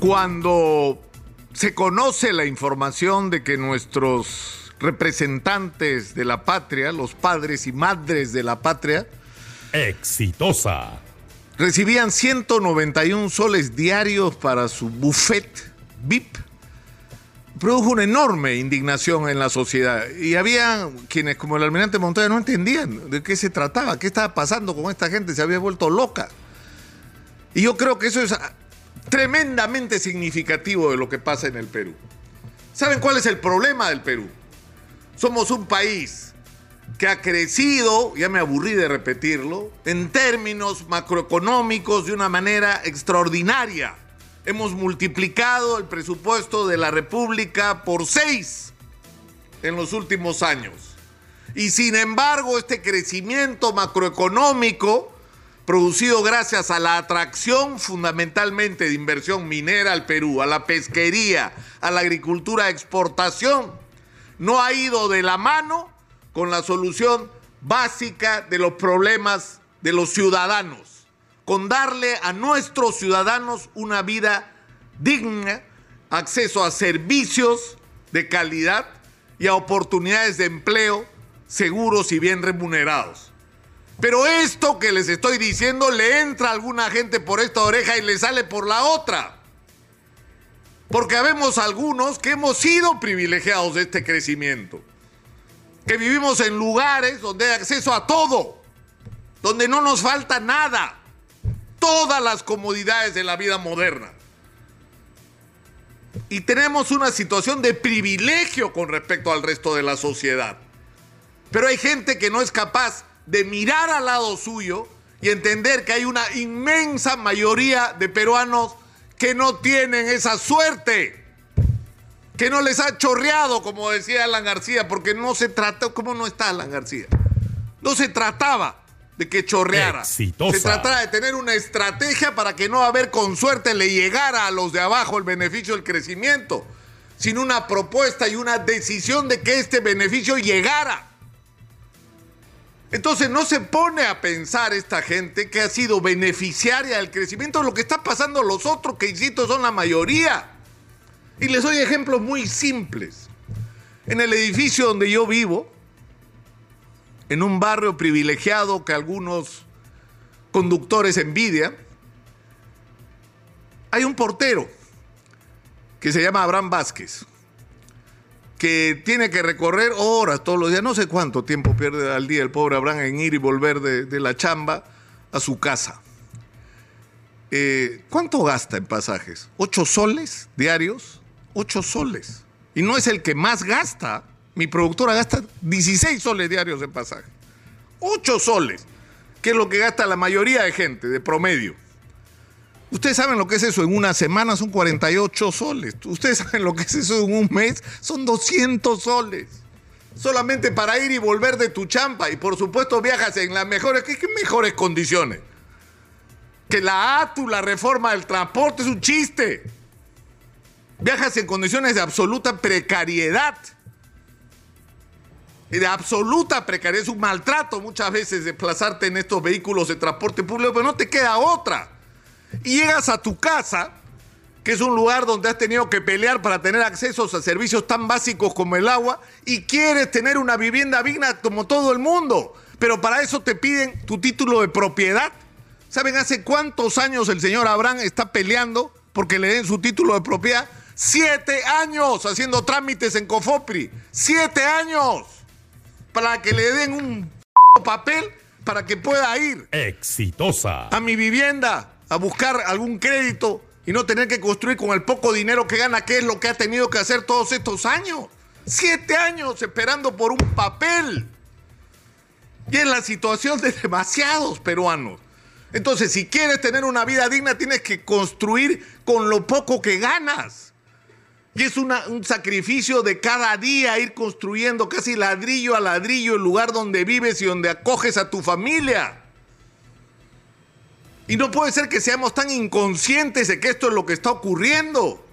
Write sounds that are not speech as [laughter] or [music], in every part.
Cuando se conoce la información de que nuestros representantes de la patria, los padres y madres de la patria, exitosa, recibían 191 soles diarios para su buffet VIP, produjo una enorme indignación en la sociedad. Y había quienes, como el almirante Montoya, no entendían de qué se trataba, qué estaba pasando con esta gente, se había vuelto loca. Y yo creo que eso es tremendamente significativo de lo que pasa en el Perú. ¿Saben cuál es el problema del Perú? Somos un país que ha crecido, ya me aburrí de repetirlo, en términos macroeconómicos de una manera extraordinaria. Hemos multiplicado el presupuesto de la República por seis en los últimos años. Y sin embargo, este crecimiento macroeconómico producido gracias a la atracción fundamentalmente de inversión minera al Perú, a la pesquería, a la agricultura de exportación, no ha ido de la mano con la solución básica de los problemas de los ciudadanos, con darle a nuestros ciudadanos una vida digna, acceso a servicios de calidad y a oportunidades de empleo seguros y bien remunerados. Pero esto que les estoy diciendo le entra a alguna gente por esta oreja y le sale por la otra. Porque habemos algunos que hemos sido privilegiados de este crecimiento. Que vivimos en lugares donde hay acceso a todo. Donde no nos falta nada. Todas las comodidades de la vida moderna. Y tenemos una situación de privilegio con respecto al resto de la sociedad. Pero hay gente que no es capaz de mirar al lado suyo y entender que hay una inmensa mayoría de peruanos que no tienen esa suerte, que no les ha chorreado, como decía Alan García, porque no se trató, ¿cómo no está Alan García? No se trataba de que chorreara. Se trataba de tener una estrategia para que no a ver con suerte le llegara a los de abajo el beneficio del crecimiento, sino una propuesta y una decisión de que este beneficio llegara. Entonces no se pone a pensar esta gente que ha sido beneficiaria del crecimiento lo que está pasando los otros, que insisto son la mayoría. Y les doy ejemplos muy simples. En el edificio donde yo vivo, en un barrio privilegiado que algunos conductores envidian, hay un portero que se llama Abraham Vázquez que tiene que recorrer horas todos los días, no sé cuánto tiempo pierde al día el pobre Abraham en ir y volver de, la chamba a su casa. Eh, ¿Cuánto gasta en pasajes? ¿Ocho soles diarios? Ocho soles. Y no es el que más gasta. Mi productora gasta 16 soles diarios en pasaje. Ocho soles, que es lo que gasta la mayoría de gente de promedio. Ustedes saben lo que es eso, en una semana son 48 soles. Ustedes saben lo que es eso en un mes, son 200 soles. Solamente para ir y volver de tu champa. Y por supuesto viajas en las mejores, ¿qué, mejores condiciones? Que la ATU, la reforma del transporte, es un chiste. Viajas en condiciones de absoluta precariedad. Y de absoluta precariedad. Es un maltrato muchas veces desplazarte en estos vehículos de transporte público, pero no te queda otra y llegas a tu casa, que es un lugar donde has tenido que pelear para tener acceso a servicios tan básicos como el agua, y quieres tener una vivienda digna como todo el mundo, pero para eso te piden tu título de propiedad. ¿Saben hace cuántos años el señor Abraham está peleando porque le den su título de propiedad? Siete años haciendo trámites en Cofopri. Siete años para que le den un papel para que pueda ir. Exitosa. A mi vivienda a buscar algún crédito y no tener que construir con el poco dinero que gana, que es lo que ha tenido que hacer todos estos años. Siete años esperando por un papel. Y es la situación de demasiados peruanos. Entonces, si quieres tener una vida digna, tienes que construir con lo poco que ganas. Y es un sacrificio de cada día ir construyendo casi ladrillo a ladrillo el lugar donde vives y donde acoges a tu familia. Y no puede ser que seamos tan inconscientes de que esto es lo que está ocurriendo.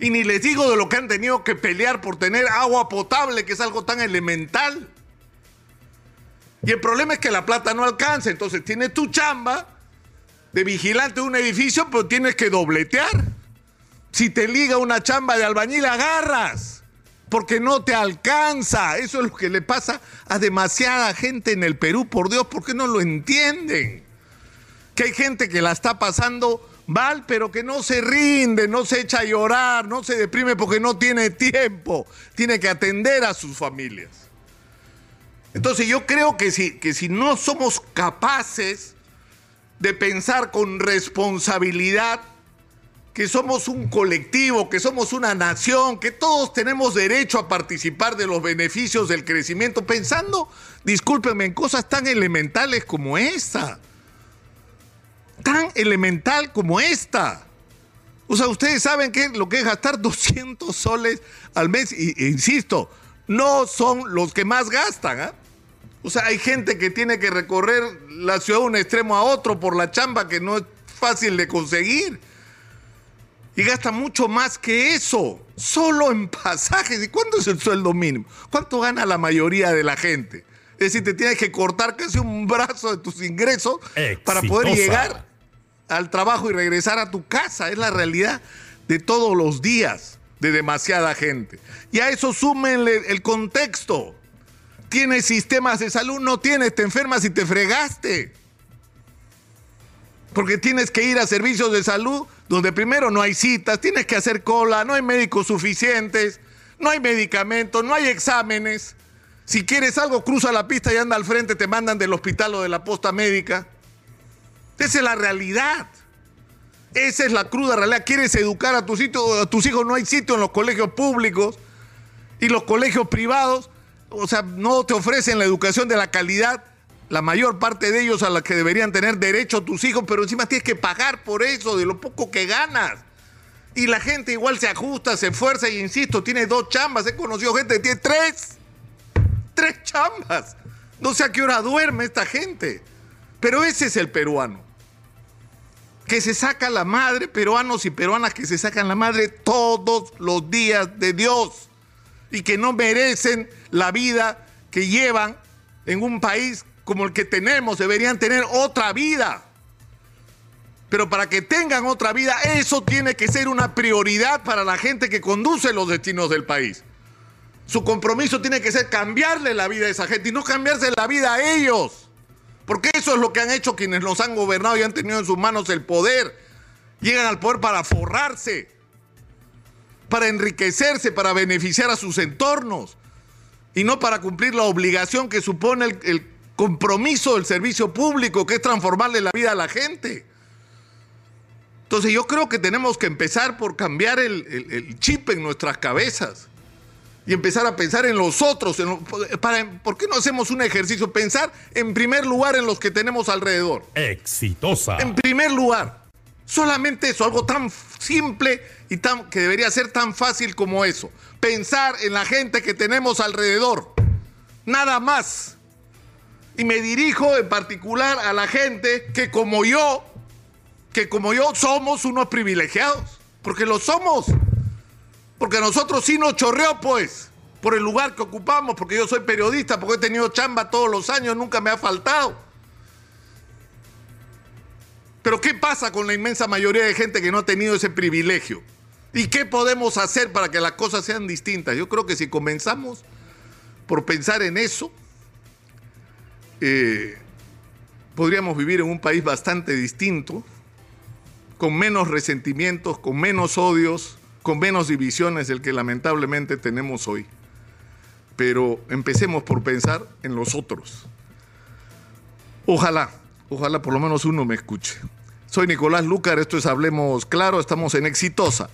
Y ni les digo de lo que han tenido que pelear por tener agua potable, que es algo tan elemental. Y el problema es que la plata no alcanza. Entonces tienes tu chamba de vigilante de un edificio, pero tienes que dobletear. Si te liga una chamba de albañil, agarras. Porque no te alcanza. Eso es lo que le pasa a demasiada gente en el Perú, por Dios, porque no lo entienden. Que hay gente que la está pasando mal, pero que no se rinde, no se echa a llorar, no se deprime porque no tiene tiempo. Tiene que atender a sus familias. Entonces yo creo que si, que si no somos capaces de pensar con responsabilidad, que somos un colectivo, que somos una nación, que todos tenemos derecho a participar de los beneficios del crecimiento, pensando, discúlpenme, en cosas tan elementales como esta. Tan elemental como esta. O sea, ustedes saben que lo que es gastar [laughs] 200 soles al mes, e insisto, no son los que más gastan. ¿eh? O sea, hay gente que tiene que recorrer la ciudad de un extremo a otro por la chamba que no es fácil de conseguir. Y gasta mucho más que eso, solo en pasajes. ¿Y cuánto es el sueldo mínimo? ¿Cuánto gana la mayoría de la gente? Es decir, te tienes que cortar casi un brazo de tus ingresos para poder llegar al trabajo y regresar a tu casa. Es la realidad de todos los días de demasiada gente. Y a eso súmenle el contexto tienes sistemas de salud, no tienes, te enfermas y te fregaste. Porque tienes que ir a servicios de salud donde primero no hay citas, tienes que hacer cola, no hay médicos suficientes, no hay medicamentos, no hay exámenes. Si quieres algo, cruza la pista y anda al frente, te mandan del hospital o de la posta médica. Esa es la realidad. Esa es la cruda realidad. Quieres educar a tus, hijos, no hay sitio en los colegios públicos y los colegios privados o sea, no te ofrecen la educación de la calidad, la mayor parte de ellos a la que deberían tener derecho tus hijos, pero encima tienes que pagar por eso, de lo poco que ganas. Y la gente igual se ajusta, se esfuerza y insisto, tiene dos chambas. He conocido gente que tiene tres. Tres chambas. No sé a qué hora duerme esta gente. Pero ese es el peruano. Que se saca la madre, peruanos y peruanas que se sacan la madre todos los días de Dios y que no merecen la vida que llevan en un país como el que tenemos. Deberían tener otra vida. Pero para que tengan otra vida, eso tiene que ser una prioridad para la gente que conduce los destinos del país. Su compromiso tiene que ser cambiarle la vida a esa gente y no cambiarse la vida a ellos. Porque eso es lo que han hecho quienes nos han gobernado y han tenido en sus manos el poder. Llegan al poder para forrarse para enriquecerse, para beneficiar a sus entornos y no para cumplir la obligación que supone el, compromiso del servicio público, que es transformarle la vida a la gente. Entonces yo creo que tenemos que empezar por cambiar el, chip en nuestras cabezas y empezar a pensar en los otros. para, ¿Por qué no hacemos un ejercicio? Pensar en primer lugar en los que tenemos alrededor. Exitosa. En primer lugar. Solamente eso, algo tan simple y tan, que debería ser tan fácil como eso. Pensar en la gente que tenemos alrededor. Nada más. Y me dirijo en particular a la gente que como yo, que como yo somos unos privilegiados. Porque lo somos. Porque nosotros sí nos chorreó, pues, por el lugar que ocupamos, porque yo soy periodista, porque he tenido chamba todos los años, nunca me ha faltado. Pero ¿qué pasa con la inmensa mayoría de gente que no ha tenido ese privilegio? ¿Y qué podemos hacer para que las cosas sean distintas? Yo creo que si comenzamos por pensar en eso, eh, podríamos vivir en un país bastante distinto, con menos resentimientos, con menos odios, con menos divisiones del que lamentablemente tenemos hoy. Pero empecemos por pensar en los otros. Ojalá Ojalá por lo menos uno me escuche. Soy Nicolás Lucar, esto es Hablemos Claro, estamos en Exitosa